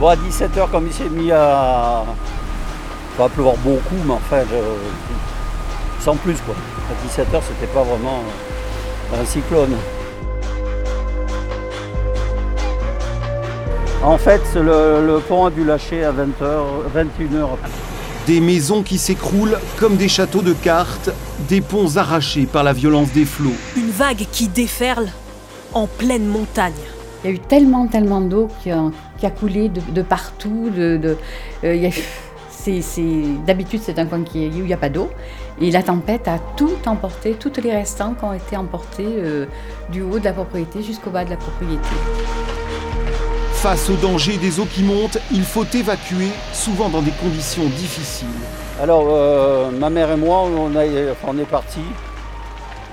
Bon, à 17h, comme il s'est mis à. Pas pleuvoir beaucoup, mais enfin, sans plus quoi. À 17h, c'était pas vraiment un cyclone. En fait, le, pont a dû lâcher à 20h, 21h. Des maisons qui s'écroulent comme des châteaux de cartes, des ponts arrachés par la violence des flots. Une vague qui déferle en pleine montagne. Il y a eu tellement, tellement d'eau qui, a coulé de, partout. De, euh, D'habitude, c'est un coin qui, où il n'y a pas d'eau. Et la tempête a tout emporté, toutes les restants qui ont été emportés euh, du haut de la propriété jusqu'au bas de la propriété. Face au danger des eaux qui montent, il faut évacuer, souvent dans des conditions difficiles. Alors, euh, ma mère et moi, on, on est partis.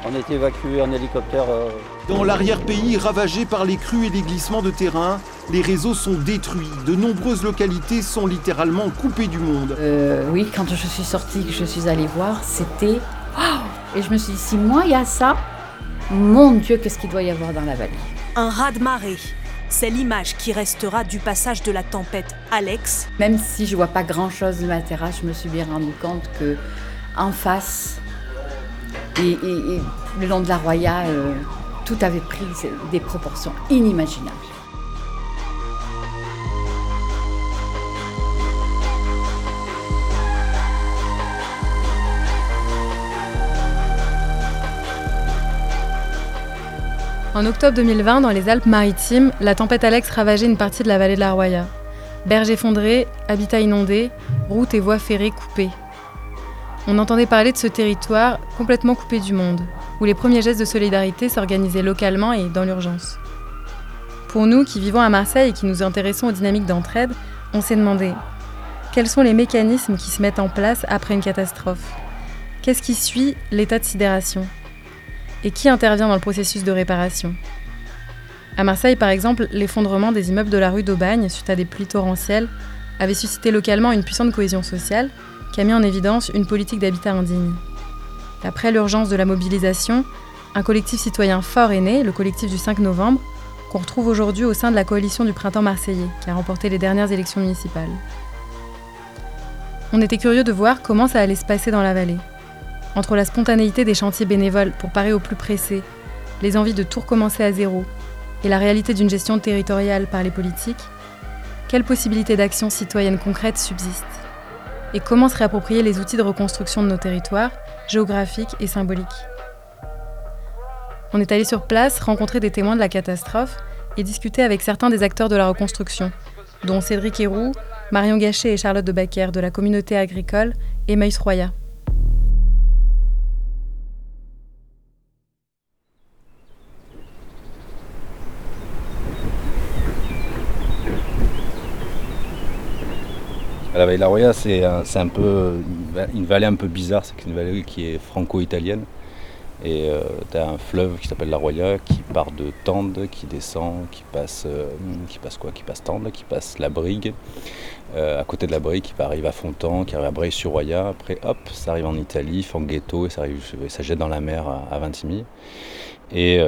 On a été évacués en hélicoptère. Euh. Dans l'arrière-pays, ravagé par les crues et les glissements de terrain, les réseaux sont détruits. De nombreuses localités sont littéralement coupées du monde. Euh, oui, quand je suis sortie, que je suis allée voir, c'était... et je me suis dit, si moi il y a ça, mon Dieu, qu'est-ce qu'il doit y avoir dans la vallée? Un raz-de-marée c'est l'image qui restera du passage de la tempête Alex. Même si je vois pas grand-chose de ma terrasse, je me suis bien rendu compte que en face et, le long de la Roya, euh, tout avait pris des proportions inimaginables. En octobre 2020, dans les Alpes-Maritimes, la tempête Alex ravageait une partie de la vallée de la Roya. Berges effondrés, habitats inondés, routes et voies ferrées coupées. On entendait parler de ce territoire complètement coupé du monde, où les premiers gestes de solidarité s'organisaient localement et dans l'urgence. Pour nous qui vivons à Marseille et qui nous intéressons aux dynamiques d'entraide, on s'est demandé quels sont les mécanismes qui se mettent en place après une catastrophe? Qu'est-ce qui suit l'état de sidération? Et qui intervient dans le processus de réparation? À Marseille, par exemple, l'effondrement des immeubles de la rue d'Aubagne suite à des pluies torrentielles avait suscité localement une puissante cohésion sociale qui a mis en évidence une politique d'habitat indigne. Après l'urgence de la mobilisation, un collectif citoyen fort est né, le collectif du 5 novembre, qu'on retrouve aujourd'hui au sein de la coalition du printemps marseillais, qui a remporté les dernières élections municipales. On était curieux de voir comment ça allait se passer dans la vallée entre la spontanéité des chantiers bénévoles pour parer au plus pressé, les envies de tout recommencer à zéro, et la réalité d'une gestion territoriale par les politiques, quelles possibilités d'action citoyenne concrètes subsistent? Et comment se réapproprier les outils de reconstruction de nos territoires, géographiques et symboliques On est allé sur place rencontrer des témoins de la catastrophe et discuter avec certains des acteurs de la reconstruction, dont Cédric Héroux, Marion Gachet et Charlotte de Baquer de la communauté agricole et Meus Roya. La vallée de la Roya, c'est un, peu une vallée un peu bizarre, c'est une vallée qui est franco-italienne. Et euh, tu as un fleuve qui s'appelle la Roya qui part de Tende, qui descend, qui passe, euh, qui passe quoi? Qui passe Tende, qui passe la Brigue. Euh, à côté de la Brigue, qui arrive à Fontan, qui arrive à Breil-sur-Roya. Après, hop, ça arrive en Italie, Fanghetto, et ça, arrive, ça jette dans la mer à, Vintimille. et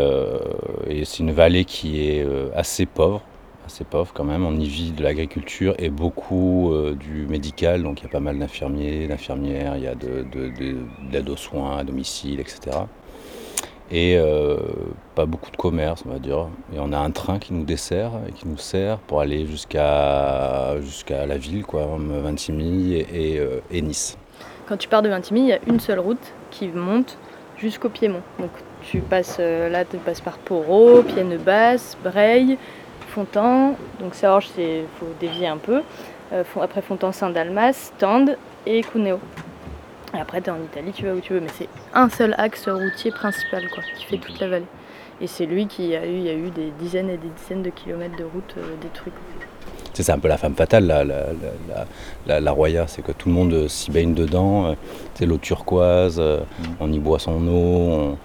c'est une vallée qui est assez pauvre assez pauvre quand même. On y vit de l'agriculture et beaucoup euh, du médical. Donc il y a pas mal d'infirmiers, d'infirmières, il y a de, l'aide aux soins à domicile, etc. Et euh, pas beaucoup de commerce, on va dire. Et on a un train qui nous dessert et qui nous sert pour aller jusqu'à jusqu'à la ville, quoi, Vintimille et, euh, et, Nice. Quand tu pars de Vintimille, il y a une seule route qui monte jusqu'au Piémont. Donc tu passes là, tu passes par Poro, Pienne-Basse, Fontan, donc Saorge, il faut dévier un peu. Euh, après Fontan, Saint-Dalmas, Tende et Cuneo. Et après, tu es en Italie, tu vas où tu veux. Mais c'est un seul axe routier principal quoi, qui fait toute la vallée. Et c'est lui qui a eu, il y a eu des dizaines et des dizaines de kilomètres de route euh, détruits. C'est un peu la femme fatale, la, la, la, Roya, c'est que tout le monde s'y baigne dedans. C'est l'eau turquoise, mm. on y boit son eau,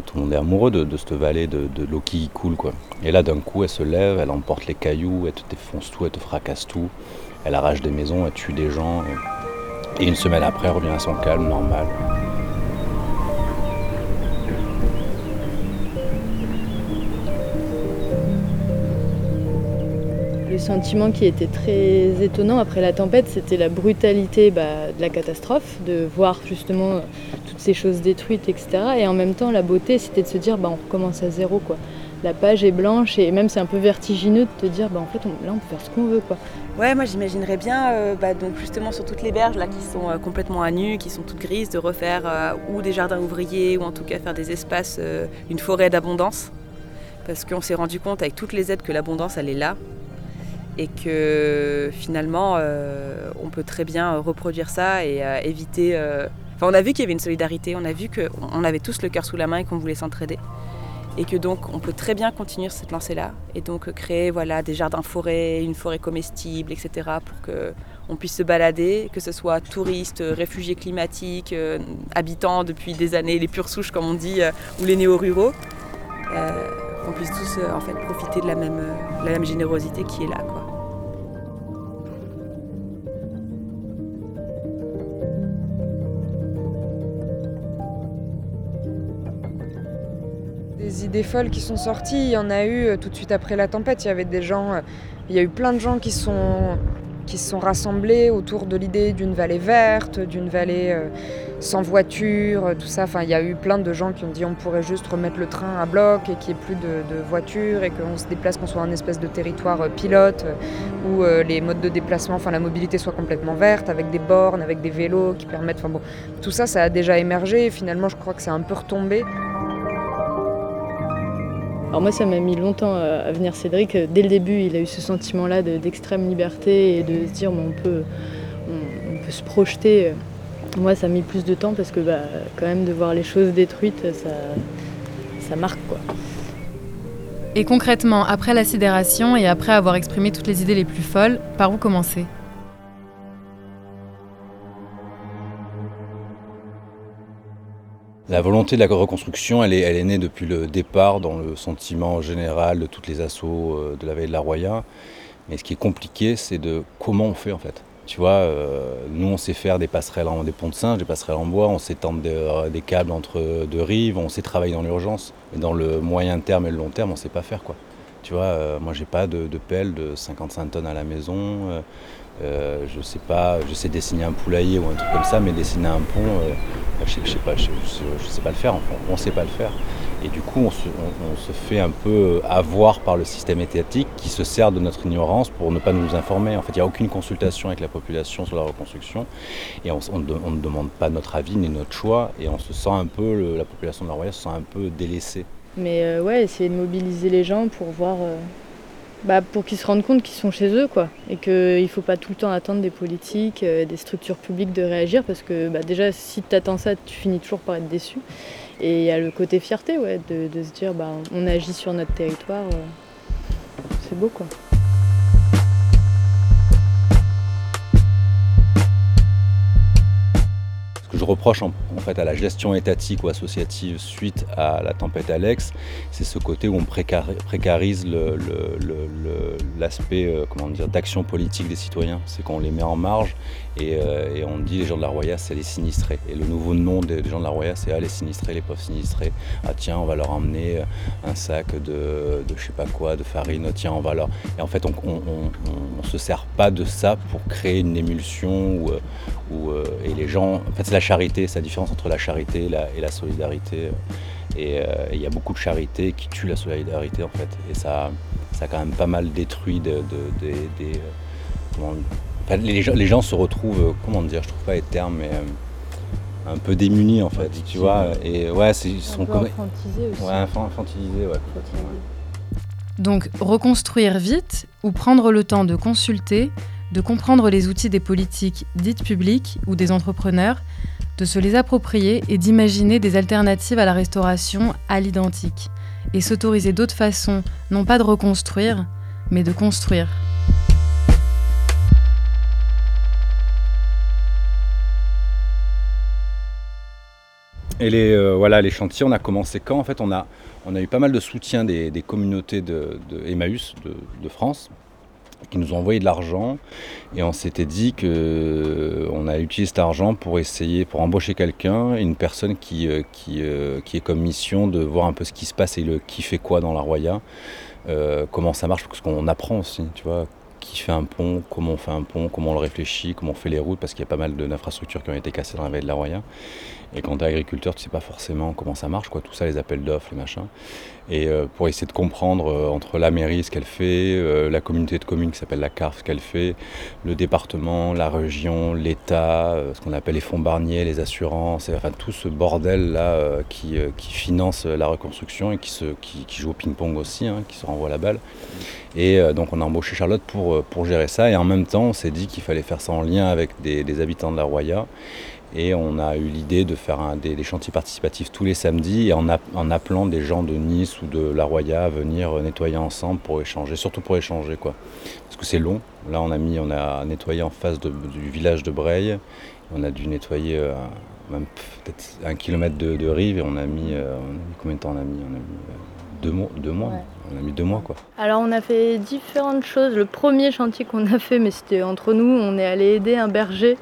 tout le est amoureux de, cette vallée, de, l'eau qui coule. Quoi. Et là, d'un coup, elle se lève, elle emporte les cailloux, elle te défonce tout, elle te fracasse tout. Elle arrache des maisons, elle tue des gens. Et, une semaine après, elle revient à son calme normal. Le sentiments qui étaient très étonnants après la tempête, c'était la brutalité bah, de la catastrophe, de voir justement toutes ces choses détruites, etc. Et en même temps, la beauté, c'était de se dire, bah, on recommence à zéro. Quoi. La page est blanche et même c'est un peu vertigineux de te dire, bah, en fait, là, on peut faire ce qu'on veut. Quoi. Ouais, moi j'imaginerais bien, euh, bah, donc justement sur toutes les berges là qui sont euh, complètement à nu, qui sont toutes grises, de refaire euh, ou des jardins ouvriers ou en tout cas faire des espaces, une forêt d'abondance, parce qu'on s'est rendu compte avec toutes les aides que l'abondance elle est là et que finalement on peut très bien reproduire ça et éviter. Enfin, on a vu qu'il y avait une solidarité, on a vu qu'on avait tous le cœur sous la main et qu'on voulait s'entraider et que donc on peut très bien continuer cette lancée-là et donc créer voilà, des jardins forêts, une forêt comestible, etc. pour qu'on puisse se balader, que ce soit touristes, réfugiés climatiques, euh, habitants depuis des années, les pures souches comme on dit, euh, ou les néo-ruraux, euh, qu'on puisse tous en fait profiter de la même générosité qui est là. Idées folles qui sont sorties. Il y en a eu euh, tout de suite après la tempête. Il y avait des gens, euh, il y a eu plein de gens qui sont se sont rassemblés autour de l'idée d'une vallée verte, d'une vallée euh, sans voiture, tout ça. Enfin, il y a eu plein de gens qui ont dit on pourrait juste remettre le train à bloc et qu'il n'y ait plus de, voitures et qu'on se déplace, qu'on soit un espèce de territoire pilote où les modes de déplacement, enfin la mobilité soit complètement verte avec des bornes, avec des vélos qui permettent. Enfin bon, tout ça, ça a déjà émergé et finalement, je crois que c'est un peu retombé. Alors moi ça m'a mis longtemps à venir Cédric. Dès le début il a eu ce sentiment-là d'extrême liberté et de se dire on, peut, on, peut se projeter. Moi ça a mis plus de temps parce que bah, quand même de voir les choses détruites ça, ça marque quoi. Et concrètement, après la sidération et après avoir exprimé toutes les idées les plus folles, par où commencer? La volonté de la reconstruction, elle est, née depuis le départ dans le sentiment général de toutes les assauts euh, de la veille de la Roya. Mais ce qui est compliqué, c'est de comment on fait en fait. Tu vois, euh, nous on sait faire des passerelles, en, des ponts de singe, des passerelles en bois, on sait tendre euh, des, câbles entre deux rives, on sait travailler dans l'urgence. Mais dans le moyen terme et le long terme, on ne sait pas faire quoi. Tu vois, moi j'ai pas de, pelle de 55 tonnes à la maison. Euh, je sais pas, je sais dessiner un poulailler ou un truc comme ça, mais dessiner un pont, euh, je, sais, sais pas, je, sais pas le faire. on ne sait pas le faire. Et du coup, on se, fait un peu avoir par le système étatique qui se sert de notre ignorance pour ne pas nous informer. En fait, il n'y a aucune consultation avec la population sur la reconstruction et on, ne demande pas notre avis ni notre choix et on se sent un peu, la population de la Royale se sent un peu délaissée. Mais euh, ouais, essayer de mobiliser les gens pour voir bah, pour qu'ils se rendent compte qu'ils sont chez eux, quoi. Et qu'il ne faut pas tout le temps attendre des politiques, euh, des structures publiques de réagir, parce que bah, déjà, si tu attends ça, tu finis toujours par être déçu. Et il y a le côté fierté, ouais, de, se dire, bah, on agit sur notre territoire. Euh, c'est beau, quoi. Je reproche en, fait à la gestion étatique ou associative suite à la tempête Alex, c'est ce côté où on précarise l'aspect euh, d'action politique des citoyens. C'est qu'on les met en marge euh, et, on dit les gens de la Roya, c'est les sinistrés. Et le nouveau nom des, gens de la Roya, c'est ah, les sinistrés, les pauvres sinistrés. Ah tiens, on va leur emmener euh, un sac de, de je sais pas quoi, de farine. Tiens, on va leur. Et en fait, on, on, se sert pas de ça pour créer une émulsion euh, et les gens. En fait, c'est la charité, c'est la différence entre la charité et la, solidarité. Et il y a beaucoup de charité qui tue la solidarité en fait. Et ça, ça a quand même pas mal détruit les, gens, se retrouvent, euh, comment dire, je trouve pas les termes, mais euh, un peu démunis en fait, tu vois. Et ouais, ils sont comme. Infantisés aussi. Ouais, infantilisés, ouais. Donc, reconstruire vite ou prendre le temps de consulter, de comprendre les outils des politiques dites publiques ou des entrepreneurs, de se les approprier et d'imaginer des alternatives à la restauration à l'identique, et s'autoriser d'autres façons, non pas de reconstruire, mais de construire. Et les, euh, voilà, les chantiers, on a commencé quand En fait, on a, on a eu pas mal de soutien des, communautés de, Emmaüs de, France qui nous ont envoyé de l'argent. Et on s'était dit qu'on euh, a utilisé cet argent pour essayer, pour embaucher quelqu'un, une personne qui, euh, qui, qui, est comme mission de voir un peu ce qui se passe et le qui fait quoi dans la Roya, comment ça marche, parce qu'on apprend aussi, tu vois, qui fait un pont, comment on fait un pont, comment on le réfléchit, comment on fait les routes, parce qu'il y a pas mal d'infrastructures qui ont été cassées dans la vallée de la Roya. Et quand tu es agriculteur, tu sais pas forcément comment ça marche, quoi, tout ça, les appels d'offres, les machins. Et euh, pour essayer de comprendre euh, entre la mairie ce qu'elle fait, euh, la communauté de communes qui s'appelle la CARF ce qu'elle fait, le département, la région, l'État, ce qu'on appelle les fonds Barnier, les assurances, enfin tout ce bordel là qui, finance la reconstruction et qui, joue au ping-pong aussi, hein, qui se renvoie la balle. Et donc on a embauché Charlotte pour, pour gérer ça et en même temps on s'est dit qu'il fallait faire ça en lien avec des, des habitants de la Roya et on a eu l'idée de faire un, des, chantiers participatifs tous les samedis et en, en, appelant des gens de Nice ou de La Roya à venir nettoyer ensemble pour échanger, surtout pour échanger quoi. Parce que c'est long. Là on a mis, on a nettoyé en face du village de Breil. On a dû nettoyer euh, même peut-être un kilomètre de, rive et on a, mis, euh, combien de temps on a mis? On a mis euh, deux mois. Deux mois. On a mis deux mois quoi. Alors on a fait différentes choses. Le premier chantier qu'on a fait, mais c'était entre nous, on est allé aider un berger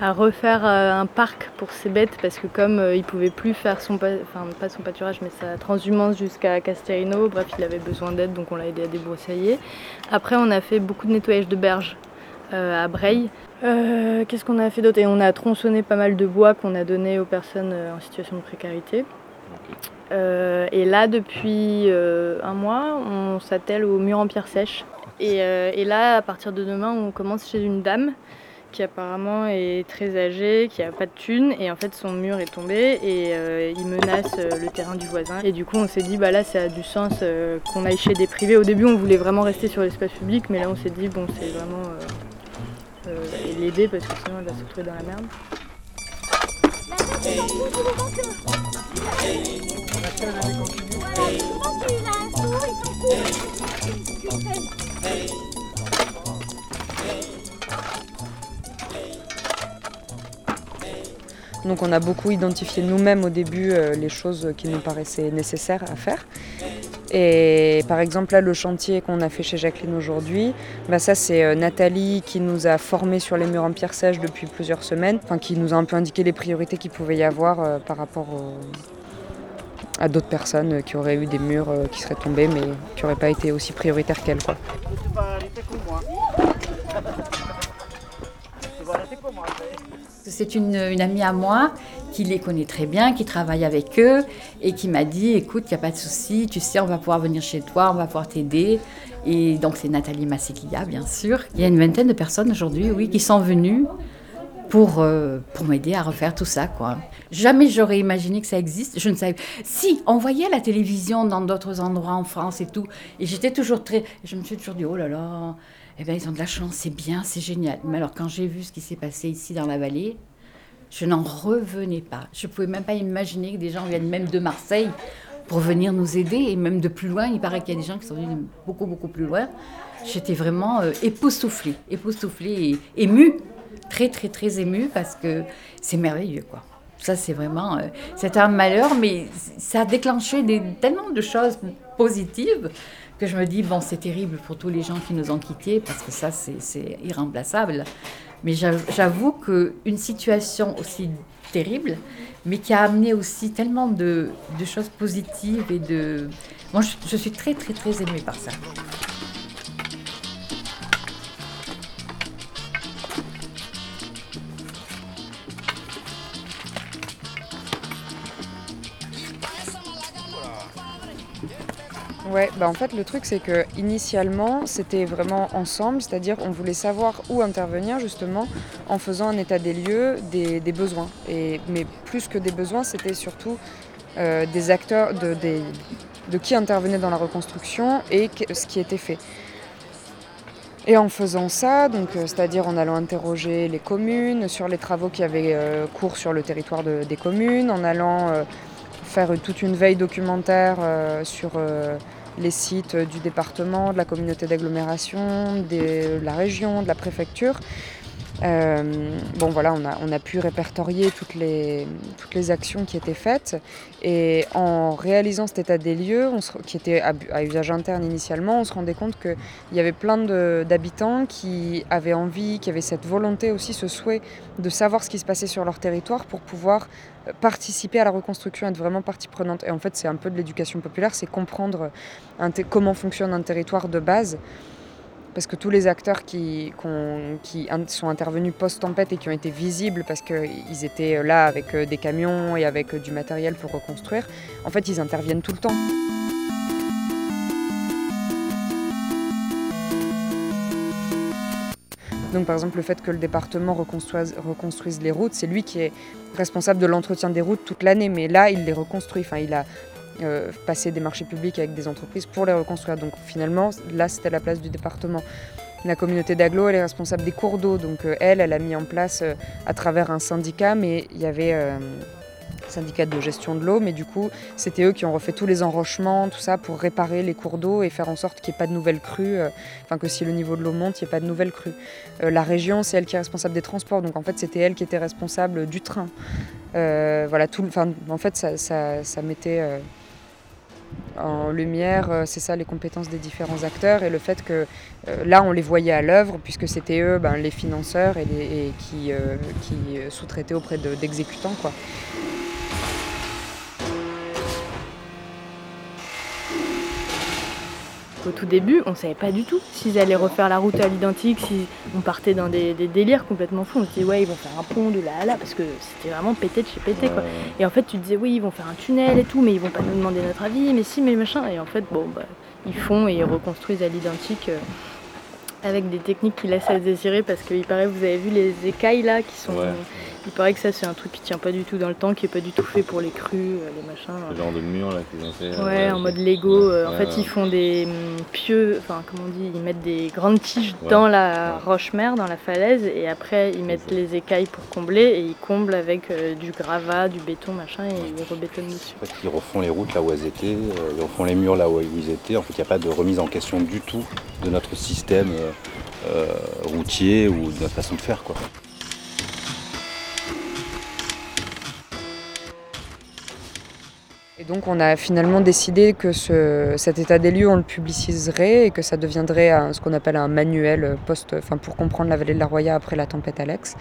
à refaire euh, un parc pour ses bêtes parce que comme euh, il pouvait plus faire son enfin pas son pâturage mais sa transhumance jusqu'à Casterino, bref il avait besoin d'aide donc on l'a aidé à débroussailler. Après on a fait beaucoup de nettoyage de berges euh, à Breil. Qu'est-ce qu'on a fait d'autre? Et on a tronçonné pas mal de bois qu'on a donné aux personnes en situation de précarité. Et là depuis un mois on s'attelle au mur en pierre sèche. Et, et là à partir de demain on commence chez une dame qui apparemment est très âgé, qui a pas de thunes et en fait son mur est tombé et euh, il menace euh, le terrain du voisin. Et du coup on s'est dit bah là ça a du sens euh, qu'on aille chez des privés. Au début on voulait vraiment rester sur l'espace public mais là on s'est dit bon c'est vraiment l'aider parce que sinon elle va se retrouver dans la merde. Donc on a beaucoup identifié nous-mêmes au début euh, les choses qui nous paraissaient nécessaires à faire. Et par exemple là le chantier qu'on a fait chez Jacqueline aujourd'hui, bah ça c'est euh, Nathalie qui nous a formés sur les murs en pierre sèche depuis plusieurs semaines, enfin qui nous a un peu indiqué les priorités qu'il pouvait y avoir euh, par rapport à d'autres personnes qui auraient eu des murs qui seraient tombés mais qui n'auraient pas été aussi prioritaires qu'elle. C'est une, amie à moi qui les connaît très bien, qui travaille avec eux et qui m'a dit écoute, il n'y a pas de souci, tu sais, on va pouvoir venir chez toi, on va pouvoir t'aider. Et donc c'est Nathalie Massikia, bien sûr. Il y a une vingtaine de personnes aujourd'hui, oui, qui sont venues pour, euh, pour m'aider à refaire tout ça. Quoi. Jamais j'aurais imaginé que ça existe. Je ne savais. Si, on voyait la télévision dans d'autres endroits en France et tout. Et j'étais toujours très. Je me suis toujours dit oh là là, eh bien, ils ont de la chance, c'est bien, c'est génial. Mais alors, quand j'ai vu ce qui s'est passé ici dans la vallée, je n'en revenais pas. Je ne pouvais même pas imaginer que des gens viennent même de Marseille pour venir nous aider, et même de plus loin. Il paraît qu'il y a des gens qui sont venus beaucoup, beaucoup plus loin. J'étais vraiment euh, époustouflée, époustouflée et émue, très, très, très émue, parce que c'est merveilleux, quoi. Ça, c'est vraiment... Euh, c'est un malheur, mais ça a déclenché tellement de choses positives que je me dis, bon, c'est terrible pour tous les gens qui nous ont quittés, parce que ça, c'est irremplaçable. Mais j'avoue qu'une situation aussi terrible, mais qui a amené aussi tellement de, choses positives et de... Moi, je, suis très, très, très émue par ça. Ouais, bah en fait le truc c'est que initialement c'était vraiment ensemble, c'est-à-dire on voulait savoir où intervenir justement en faisant un état des lieux des, besoins. Et, mais plus que des besoins, c'était surtout euh, des acteurs, de, qui intervenait dans la reconstruction et ce qui était fait. Et en faisant ça, donc euh, c'est-à-dire en allant interroger les communes sur les travaux qui avaient euh, cours sur le territoire des communes, en allant faire toute une veille documentaire sur les sites du département, de la communauté d'agglomération, de la région, de la préfecture. Euh, bon voilà, on a, pu répertorier toutes les, toutes les actions qui étaient faites et en réalisant cet état des lieux, qui était à, usage interne initialement, on se rendait compte qu'il y avait plein d'habitants qui avaient envie, qui avaient cette volonté aussi, ce souhait de savoir ce qui se passait sur leur territoire pour pouvoir participer à la reconstruction, être vraiment partie prenante. Et en fait, c'est un peu de l'éducation populaire, c'est comprendre comment fonctionne un territoire de base parce que tous les acteurs qui, sont intervenus post-tempête et qui ont été visibles parce qu'ils étaient là avec des camions et avec du matériel pour reconstruire, en fait, ils interviennent tout le temps. Donc par exemple le fait que le département reconstruise, reconstruise les routes, c'est lui qui est responsable de l'entretien des routes toute l'année, mais là il les reconstruit. Enfin, il a euh, passé des marchés publics avec des entreprises pour les reconstruire. Donc finalement là c'était la place du département. La communauté d'Aglo, elle est responsable des cours d'eau. Donc euh, elle, elle a mis en place euh, à travers un syndicat, mais il y avait syndicat de gestion de l'eau, mais du coup, c'était eux qui ont refait tous les enrochements, tout ça, pour réparer les cours d'eau et faire en sorte qu'il n'y ait pas de nouvelles crues, enfin que si le niveau de l'eau monte, il n'y ait pas de nouvelles crues. La région, c'est elle qui est responsable des transports, donc en fait, c'était elle qui était responsable du train. Voilà, tout, en fait, ça, ça, mettait en lumière, c'est ça les compétences des différents acteurs et le fait que là on les voyait à l'œuvre puisque c'était eux ben, les financeurs qui, qui sous-traitaient auprès d'exécutants. Au tout début, on savait pas du tout s'ils allaient refaire la route à l'identique, si on partait dans des, délires complètement fous. On se disait, ouais, ils vont faire un pont de là à là, parce que c'était vraiment pété de chez pété, quoi. Et en fait, tu te disais, oui, ils vont faire un tunnel et tout, mais ils vont pas nous demander notre avis, mais si, mais machin. Et en fait, bon, bah, ils font et ils reconstruisent à l'identique. Euh, avec des techniques qui laissent à désirer parce qu'il paraît vous avez vu les écailles là qui sont il paraît que ça c'est un truc qui tient pas du tout dans le temps, qui est pas du tout fait pour les crues, euh, les machins. Ce genre de mur là qu'ils ont fait. Ouais, en mode Lego. Euh, en fait, ils font des hum, pieux, enfin comment on dit, ils mettent des grandes tiges dans la roche-mer, dans la falaise, et après ils mettent les écailles pour combler et ils comblent avec euh, du gravat, du béton, machin, et ils rebétonnent dessus. En fait, ils refont les routes là où elles étaient, ils refont les murs là où ils étaient. En fait, il n'y a pas de remise en question du tout de notre système routier ou de notre façon de faire quoi. Et donc on a finalement décidé que cet état des lieux, on le publiciserait et que ça deviendrait ce qu'on appelle un manuel post, enfin, pour comprendre la vallée de la Roya après la tempête Alex.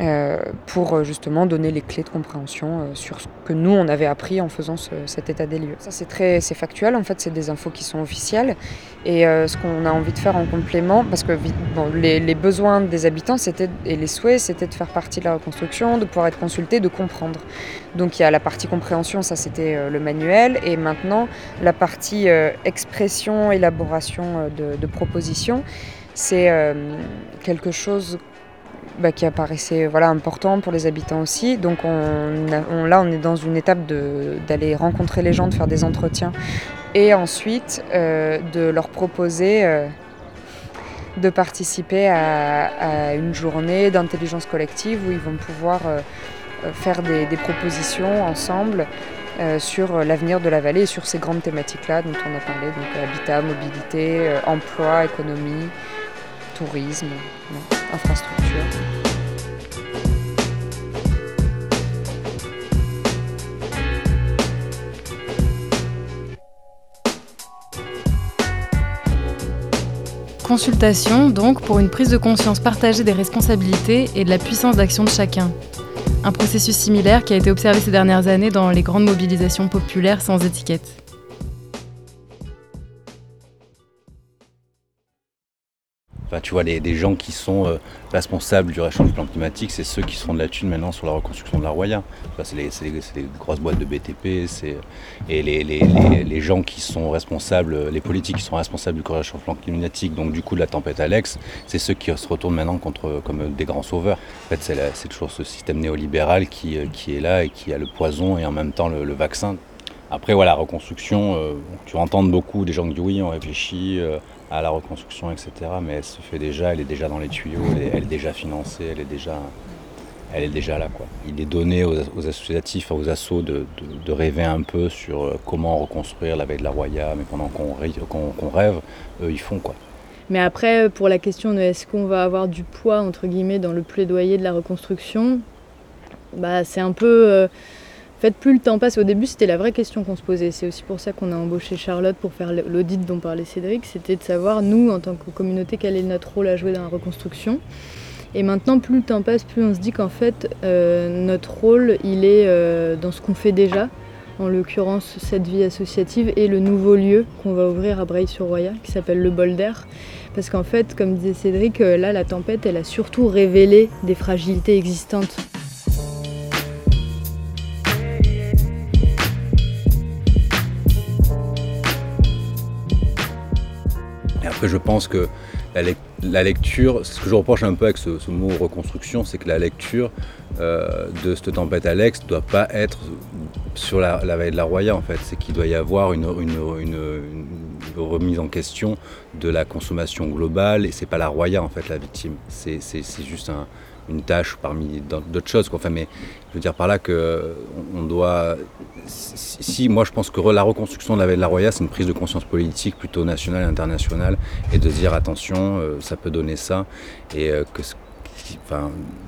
Euh, pour euh, justement donner les clés de compréhension euh, sur ce que nous on avait appris en faisant cet état des lieux. Ça c'est très c'est factuel en fait, c'est des infos qui sont officielles et ce qu'on a envie de faire en complément, parce que les, besoins des habitants c'était et les souhaits c'était de faire partie de la reconstruction, de pouvoir être consulté, de comprendre. Donc il y a la partie compréhension, ça c'était le manuel et maintenant la partie expression, élaboration de, de propositions c'est quelque chose bah, qui apparaissait important pour les habitants aussi. Donc on, là, on est dans une étape d'aller rencontrer les gens, de faire des entretiens et ensuite euh, de leur proposer euh, de participer à, une journée d'intelligence collective où ils vont pouvoir euh, faire des, propositions ensemble. Sur l'avenir de la vallée et sur ces grandes thématiques-là dont on a parlé, donc habitat, mobilité, emploi, économie, tourisme, infrastructure. Consultation donc pour une prise de conscience partagée des responsabilités et de la puissance d'action de chacun. Un processus similaire qui a été observé ces dernières années dans les grandes mobilisations populaires sans étiquette. Tu vois, les, gens qui sont euh, responsables du réchauffement climatique, c'est ceux qui seront de la thune maintenant sur la reconstruction de la Roya. C'est les, grosses boîtes de BTP, et les, gens qui sont responsables, les politiques qui sont responsables du réchauffement climatique, donc du coup de la tempête Alex, c'est ceux qui se retournent maintenant contre, comme des grands sauveurs. En fait, c'est toujours ce système néolibéral qui, euh, qui, est là et qui a le poison et en même temps le, vaccin. Après, voilà, reconstruction, euh, tu entends beaucoup des gens qui disent oui, on réfléchit, à la reconstruction, etc. Mais elle se fait déjà, elle est déjà dans les tuyaux, elle est, déjà financée, elle est déjà, elle est déjà là. Quoi. Il est donné aux, associatifs, aux assos de, rêver un peu sur euh, comment reconstruire la veille de la Roya, mais pendant qu'on rêve, eux ils font quoi. Mais après, pour la question de est-ce qu'on va avoir du poids entre guillemets dans le plaidoyer de la reconstruction, bah c'est un peu euh, fait, plus le temps passe, au début, c'était la vraie question qu'on se posait. C'est aussi pour ça qu'on a embauché Charlotte pour faire l'audit dont parlait Cédric. C'était de savoir, nous, en tant que communauté, quel est notre rôle à jouer dans la reconstruction. Et maintenant, plus le temps passe, plus on se dit qu'en fait, euh, notre rôle, il est euh, dans ce qu'on fait déjà. en l'occurrence cette vie associative, et le nouveau lieu qu'on va ouvrir à Breil-sur-Roya, qui s'appelle le Bol d'air. Parce qu'en fait, comme disait Cédric, euh, là, la tempête, elle a surtout révélé des fragilités existantes. Et après, je pense que la, lecture, ce que je reproche un peu avec ce, mot reconstruction, c'est que la lecture euh, de cette tempête Alex ne doit pas être sur la, vallée de la Roya en fait. C'est qu'il doit y avoir une, remise en question de la consommation globale et c'est pas la Roya en fait la victime. C'est juste une tâche parmi d'autres choses. Enfin, mais je veux dire par là que on doit. Si, moi je pense que la reconstruction de la vallée de la Roya, c'est une prise de conscience politique plutôt nationale et internationale, et de dire attention, euh, ça peut donner ça, et euh, que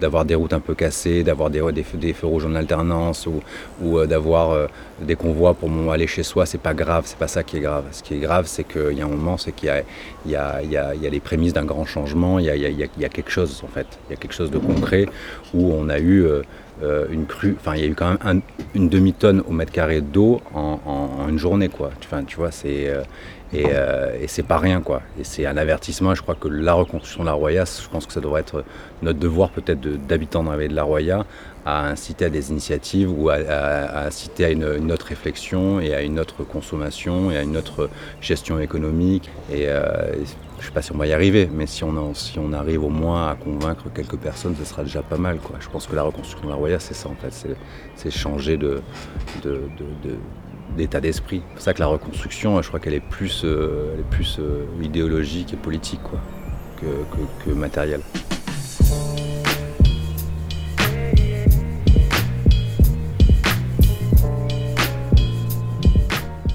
d'avoir des routes un peu cassées, d'avoir des, des, feux rouges en alternance ou, euh, d'avoir des convois pour aller chez soi, c'est pas grave, c'est pas ça qui est grave. Ce qui est grave, c'est qu'il y a un moment, c'est qu'il y a, les prémices d'un grand changement, il y a, quelque chose en fait, il y a quelque chose de concret où on a eu euh, une crue, enfin il y a eu quand même une demi-tonne au mètre carré d'eau en, une journée quoi. Enfin, tu vois, c'est euh, et, c'est pas rien, quoi. Et c'est un avertissement. Je crois que la reconstruction de la Roya, je pense que ça devrait être notre devoir, peut-être, d'habitants vallée de la Roya, à inciter à des initiatives ou à, inciter à une, autre réflexion et à une autre consommation et à une autre gestion économique. Et euh, je sais pas si on va y arriver, mais si on, si on arrive au moins à convaincre quelques personnes, ce sera déjà pas mal. Quoi. Je pense que la reconstruction de la Roya, c'est ça en fait, c'est changer de, d'état d'esprit. C'est pour ça que la reconstruction, je crois qu'elle est plus, euh, elle est plus euh, idéologique et politique quoi, que, que, matérielle.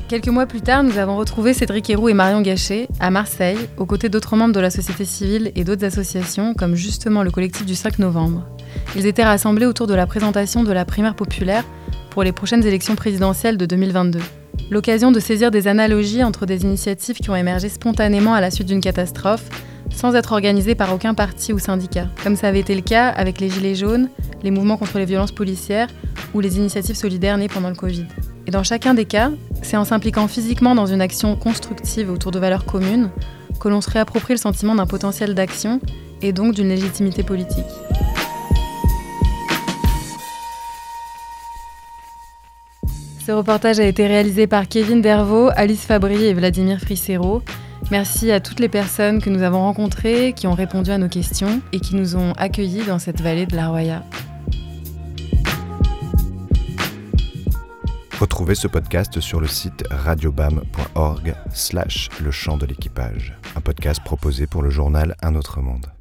Quelques mois plus tard, nous avons retrouvé Cédric Héroux et Marion Gachet à Marseille, aux côtés d'autres membres de la société civile et d'autres associations, comme justement le collectif du 5 novembre. Ils étaient rassemblés autour de la présentation de la primaire populaire pour les prochaines élections présidentielles de 2022. L'occasion de saisir des analogies entre des initiatives qui ont émergé spontanément à la suite d'une catastrophe, sans être organisées par aucun parti ou syndicat, comme ça avait été le cas avec les Gilets jaunes, les mouvements contre les violences policières ou les initiatives solidaires nées pendant le Covid. Et dans chacun des cas, c'est en s'impliquant physiquement dans une action constructive autour de valeurs communes que l'on se réapproprie le sentiment d'un potentiel d'action et donc d'une légitimité politique. Ce reportage a été réalisé par Kevin Dervaux, Alice Fabry et Vladimir Frissero. Merci à toutes les personnes que nous avons rencontrées, qui ont répondu à nos questions et qui nous ont accueillis dans cette vallée de la Roya. Retrouvez ce podcast sur le site radiobam.org slash le champ de l'équipage, un podcast proposé pour le journal Un autre monde.